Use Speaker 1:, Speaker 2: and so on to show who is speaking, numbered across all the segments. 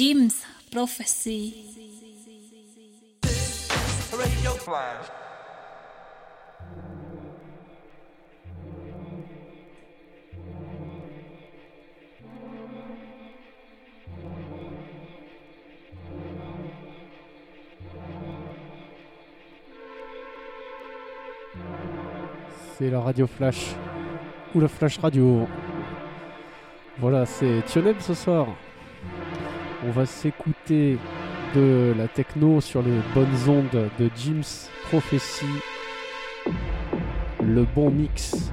Speaker 1: Jim's Prophecy.
Speaker 2: Radio Flash.
Speaker 3: C'est la radio flash. Ou la flash radio. Voilà, c'est Tioneb ce soir. On va s'écouter de la techno sur les bonnes ondes de Jim's Prophecy. Le bon mix.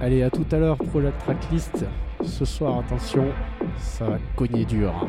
Speaker 3: Allez, à tout à l'heure pour la tracklist. Ce soir, attention, ça va cogner dur.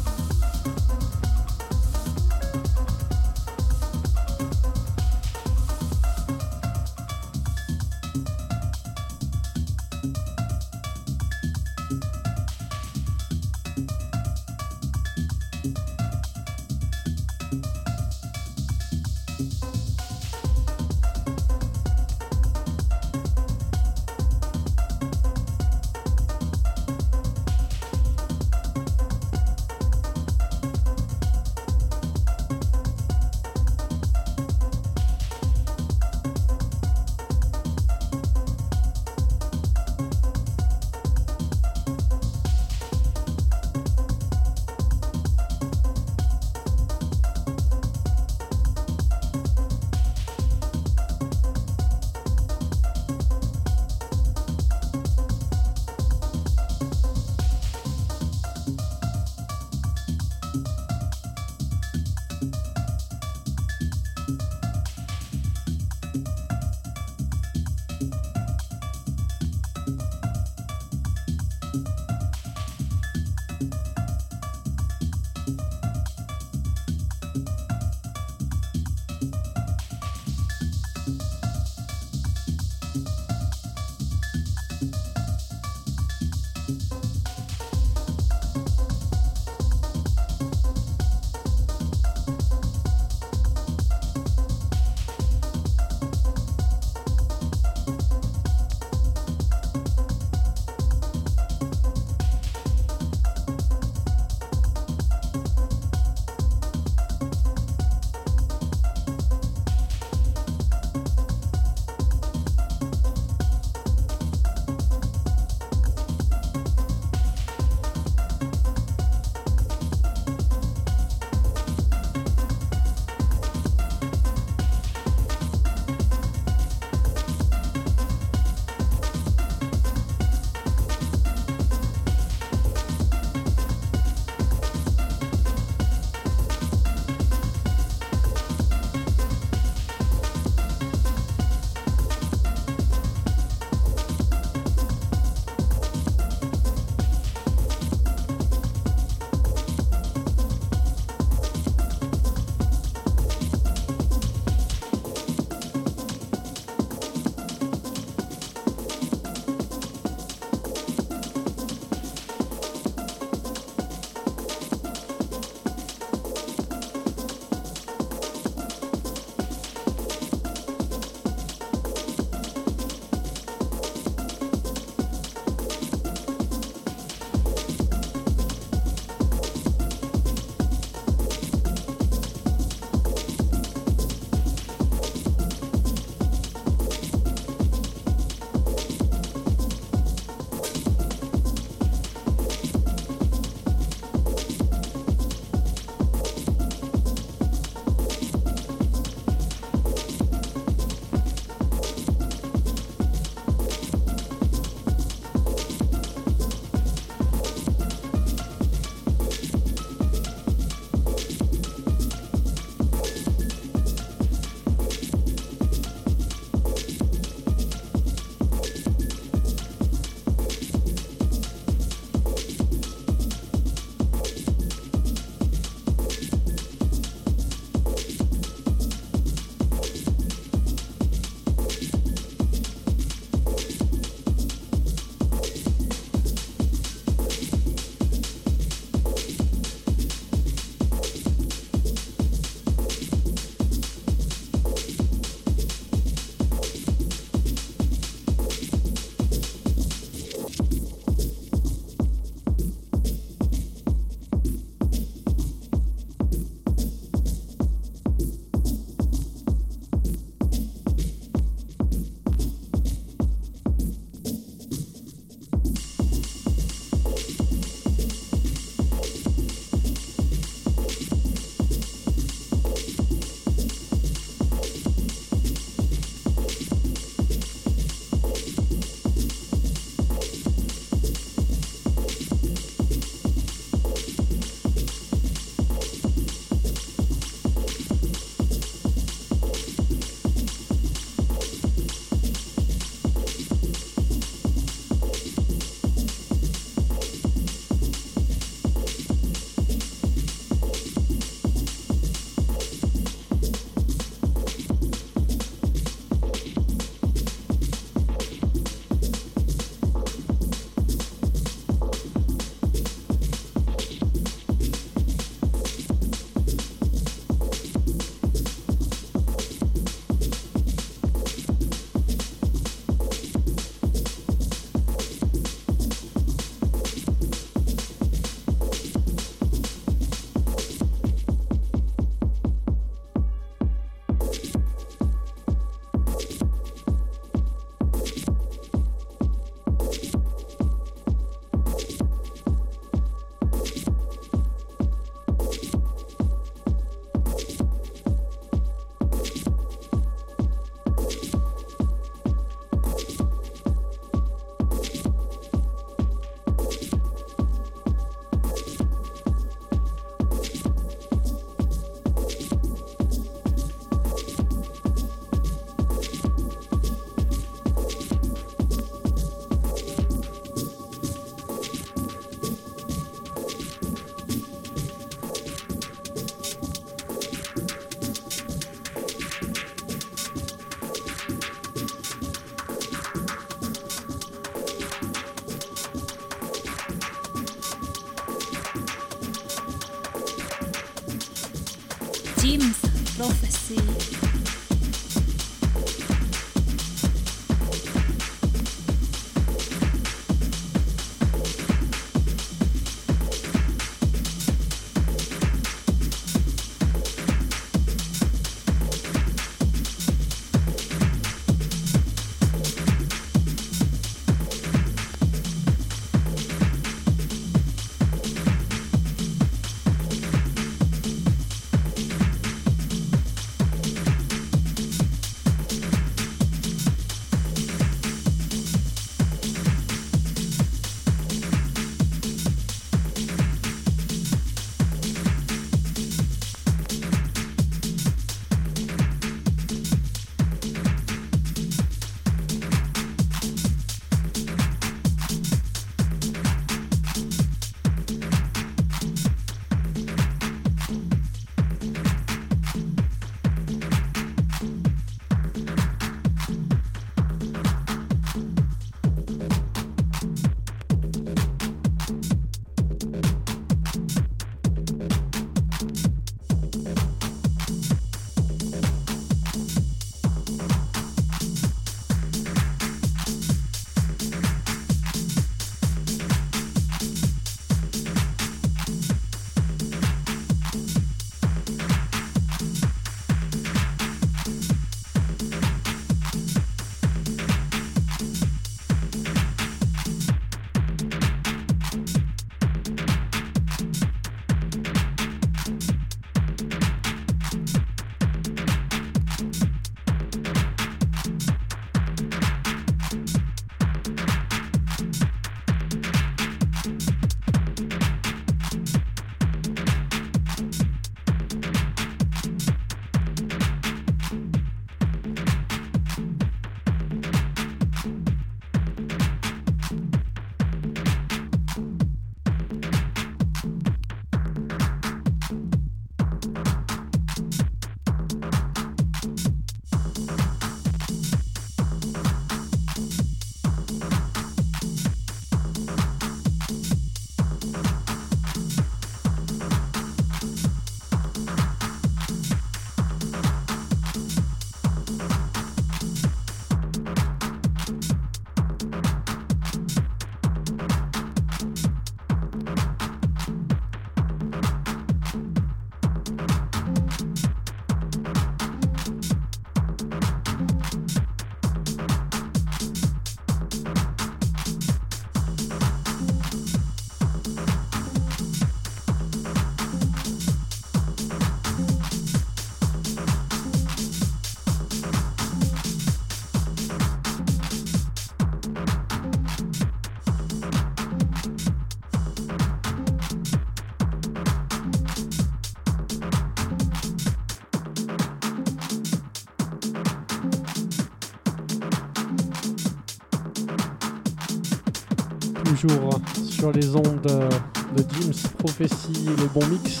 Speaker 3: Sur les ondes de Jim's Prophecy, le bon mix,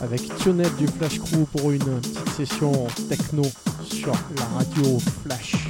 Speaker 3: avec Tionette du Flash Crew pour une petite session techno sur la radio Flash.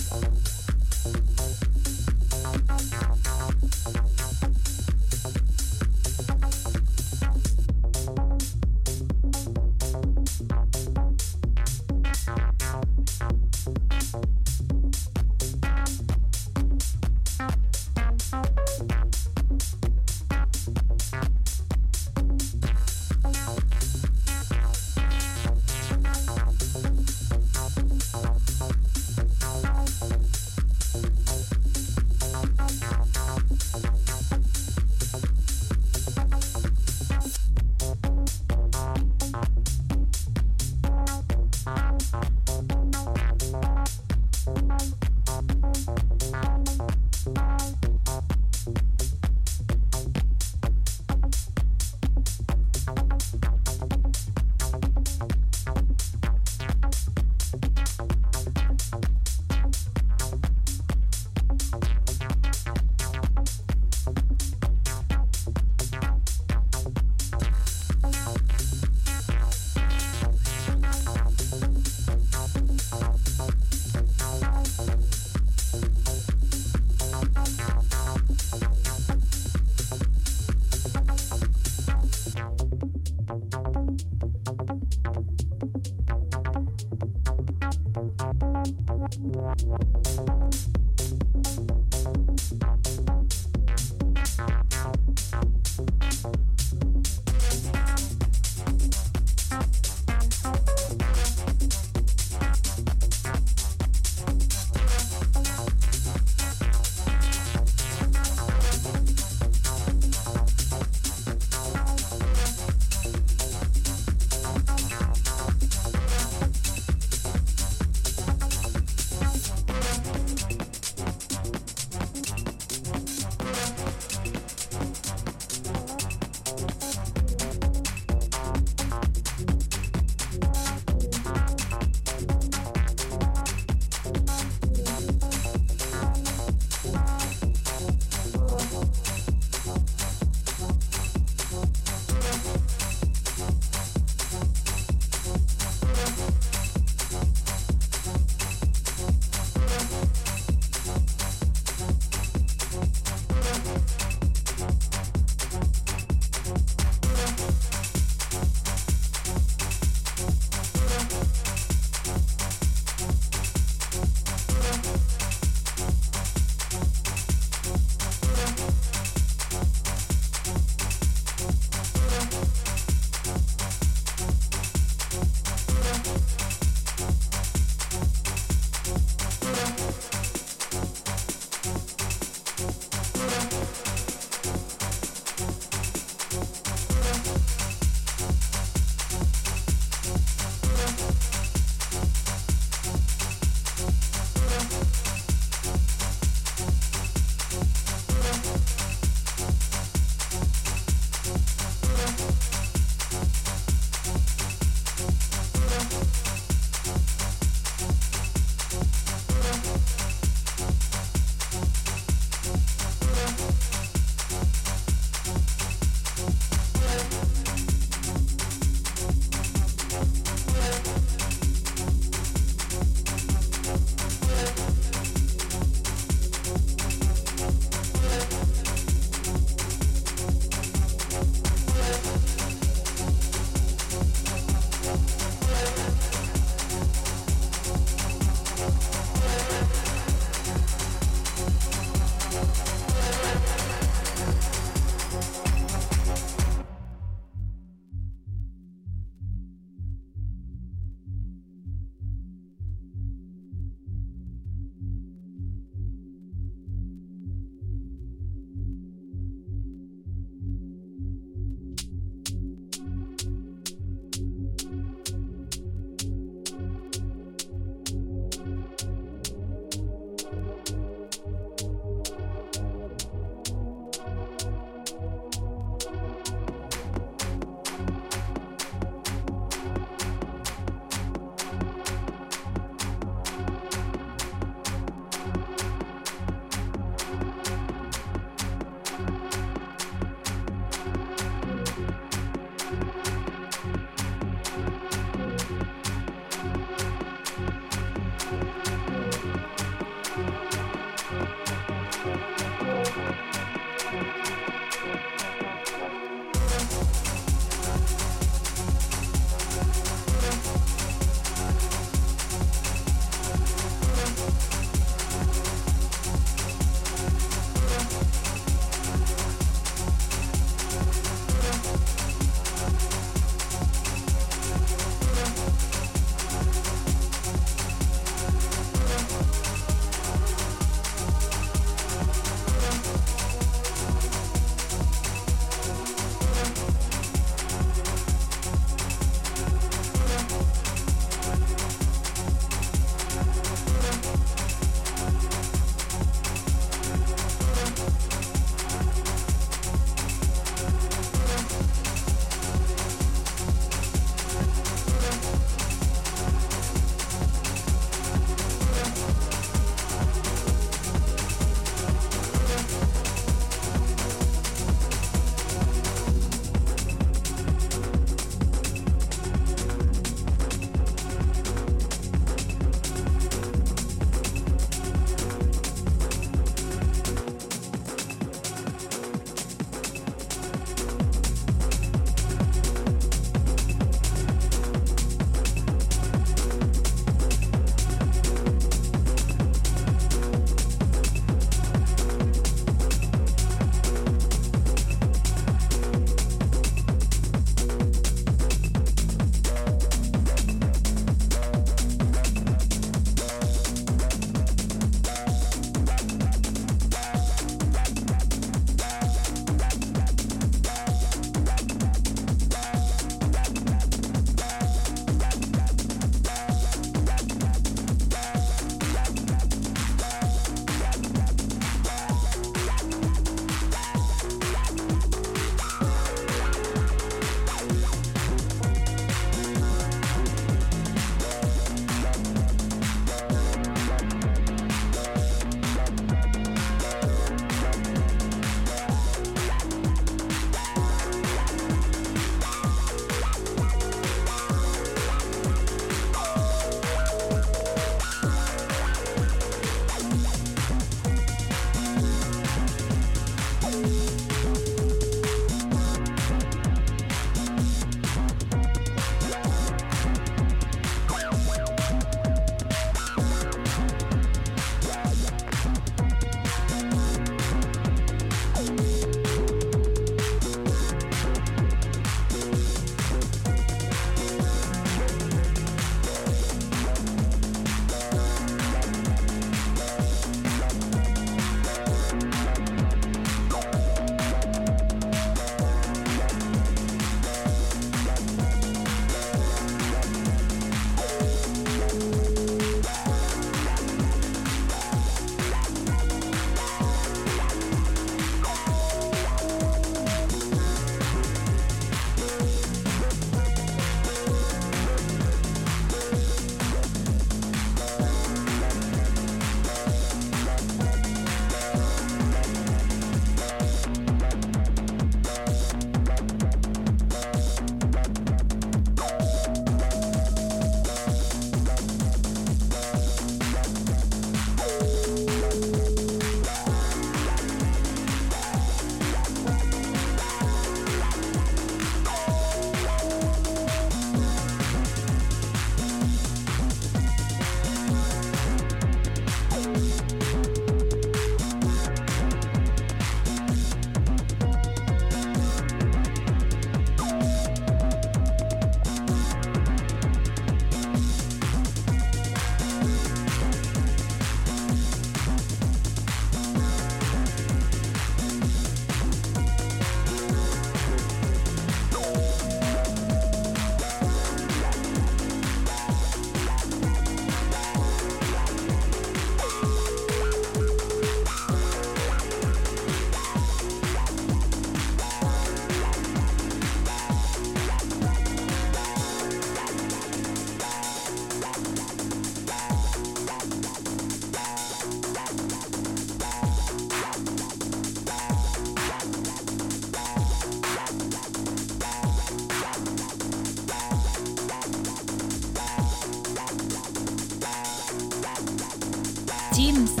Speaker 1: Jim's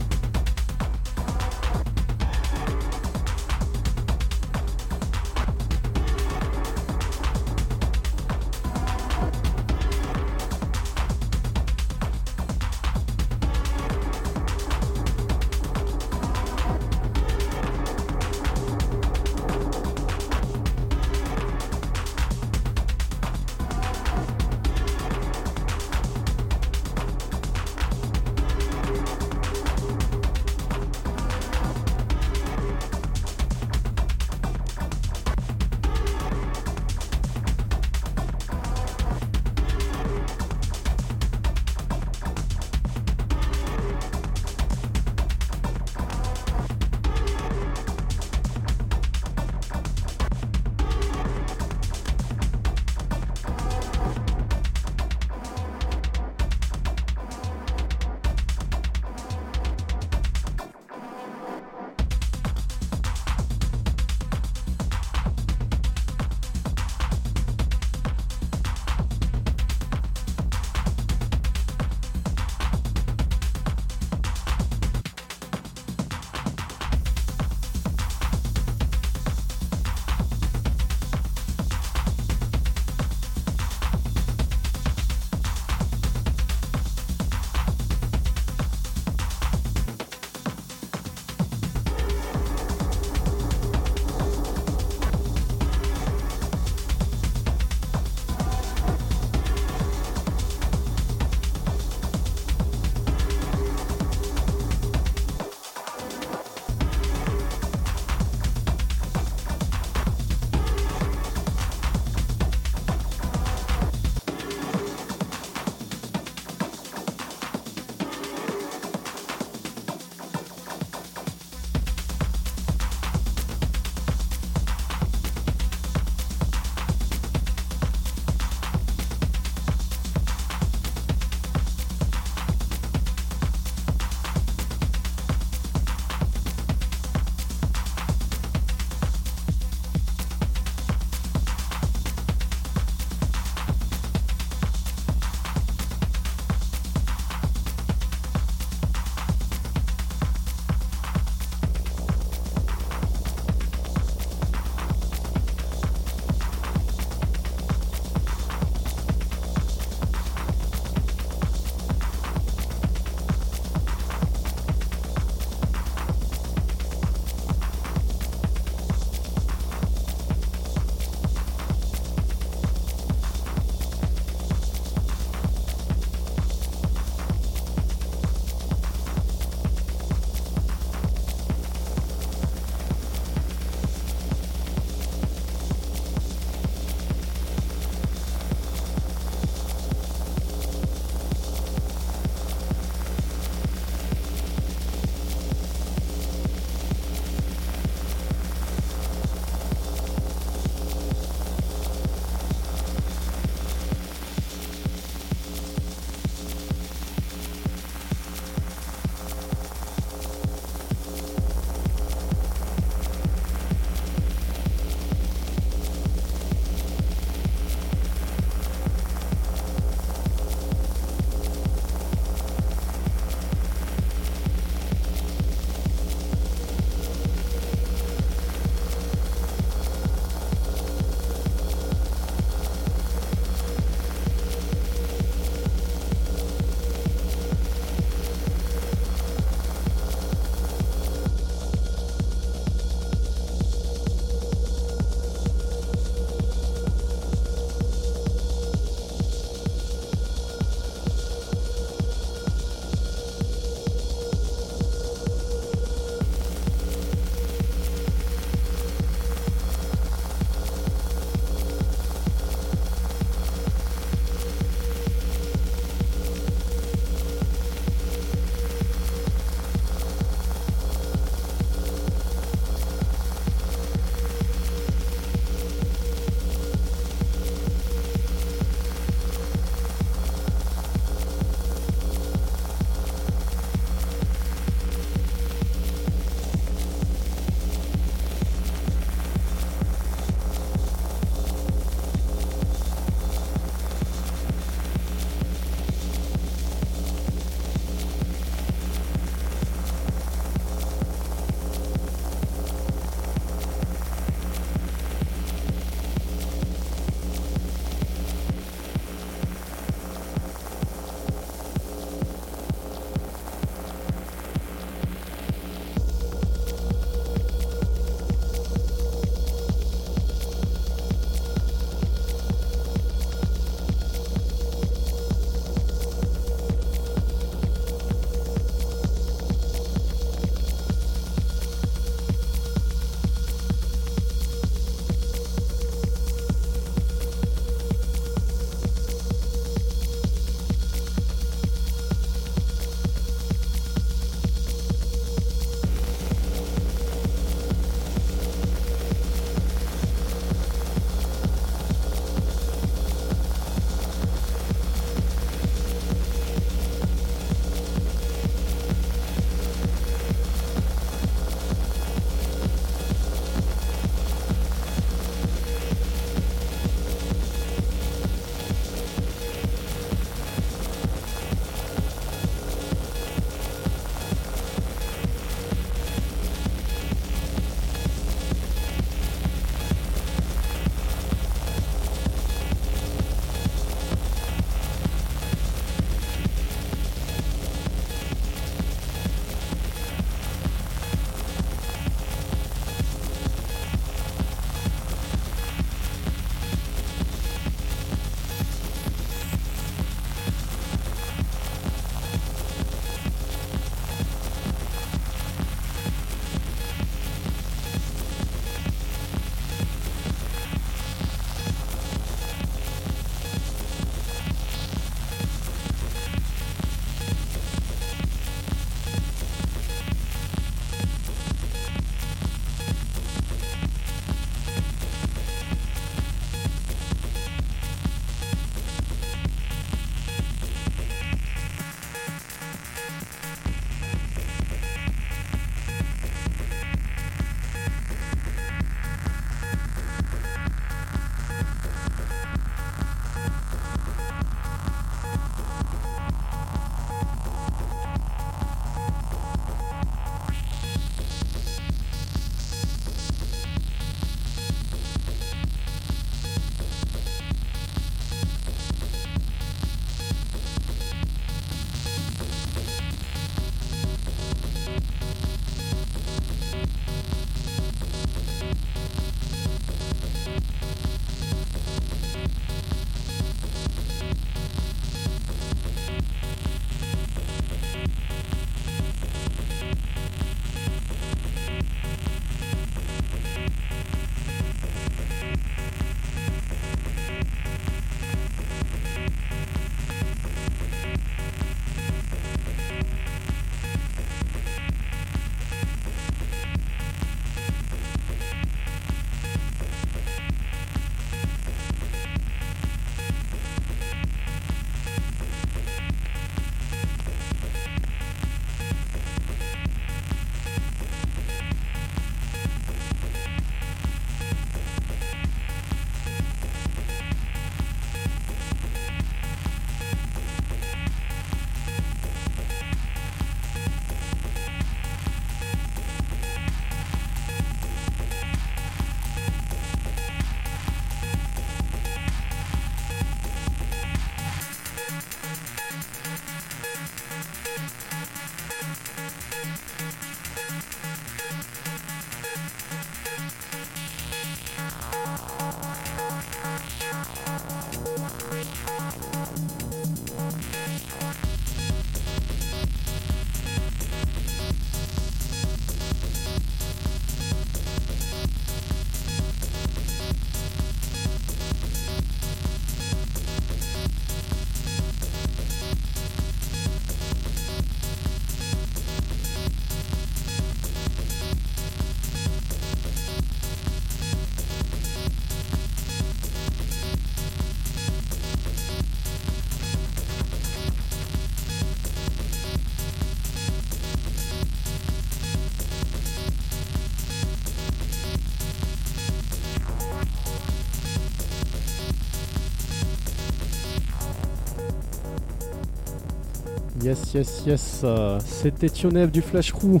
Speaker 3: Yes, yes, yes. C'était Tionev du Flash Crew.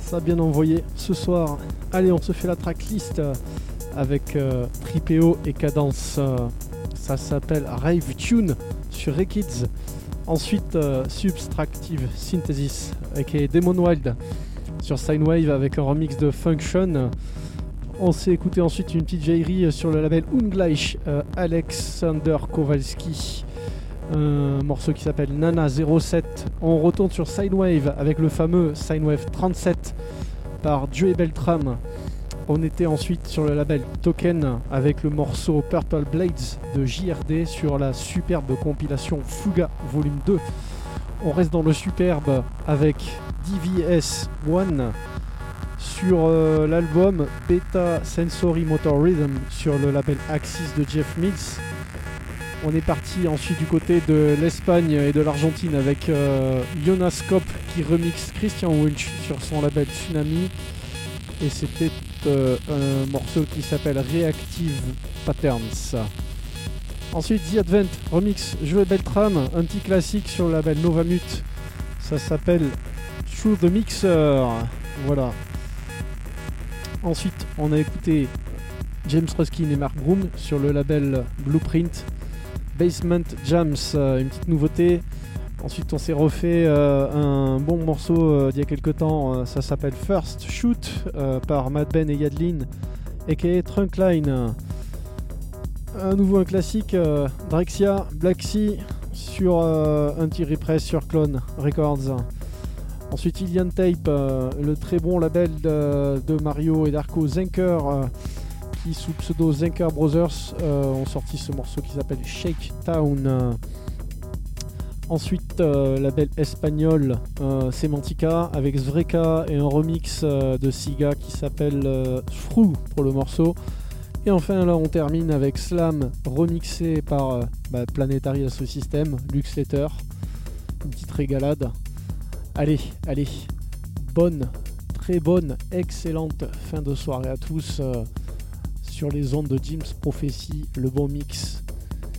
Speaker 3: Ça a bien envoyé ce soir. Allez, on se fait la tracklist euh, avec euh, Tripeo et Cadence. euh, ça s'appelle Rave Tune sur Rekids. Ensuite, euh, Subtractive Synthesis avec Demon Wild sur Sinewave avec un remix de Function. On s'est écouté ensuite une petite jaillerie sur le label Ungleich, Alexander Kowalski un morceau qui s'appelle Nana 07. On retourne sur Sinewave avec le fameux Sinewave 37 par Joey Beltram. On était ensuite sur le label Token avec le morceau Purple Blades de JRD sur la superbe compilation Fuga volume 2. On reste dans le superbe avec DVS 1 sur euh, l'album Beta Sensory Motor Rhythm sur le label Axis de Jeff Mills. On est parti ensuite du côté de l'Espagne et de l'Argentine avec euh, Jonas Kopp qui remixe Christian Wunsch sur son label Tsunami. Et c'était euh, un morceau qui s'appelle Reactive Patterns. Ensuite The Advent remix Joe Beltram, un petit classique sur le label Novamute. Ça s'appelle Through the Mixer. Voilà. Ensuite, on a écouté James Ruskin et Mark Broom sur le label Blueprint. Basement Jams, euh, une petite nouveauté. Ensuite, on s'est refait euh, un bon morceau euh, d'il y a quelques temps. ça s'appelle First Shoot par Mad Ben et Yadlin, aka Trunkline. Un nouveau un classique, Drexia, Black Sea sur un petit repress sur Clone Records. Ensuite, Ilian Tape, le très bon label de, Mario et d'Arco Zenker, qui sous pseudo Zenker Brothers euh, ont sorti ce morceau qui s'appelle Shake Town. Ensuite, euh, label espagnol euh, Semantica avec Zvreka et un remix euh, de Siga qui s'appelle euh, Frou pour le morceau. Et enfin, là, on termine avec Slam remixé par euh, bah, Planetary Asso System, Lux Letter. Une petite régalade. Allez, allez, bonne, très bonne, excellente fin de soirée à tous euh, sur les ondes de Jim's Prophecy, le bon mix.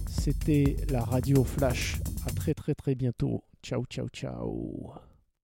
Speaker 3: C'était la radio Flash. À très très très bientôt. Ciao ciao ciao.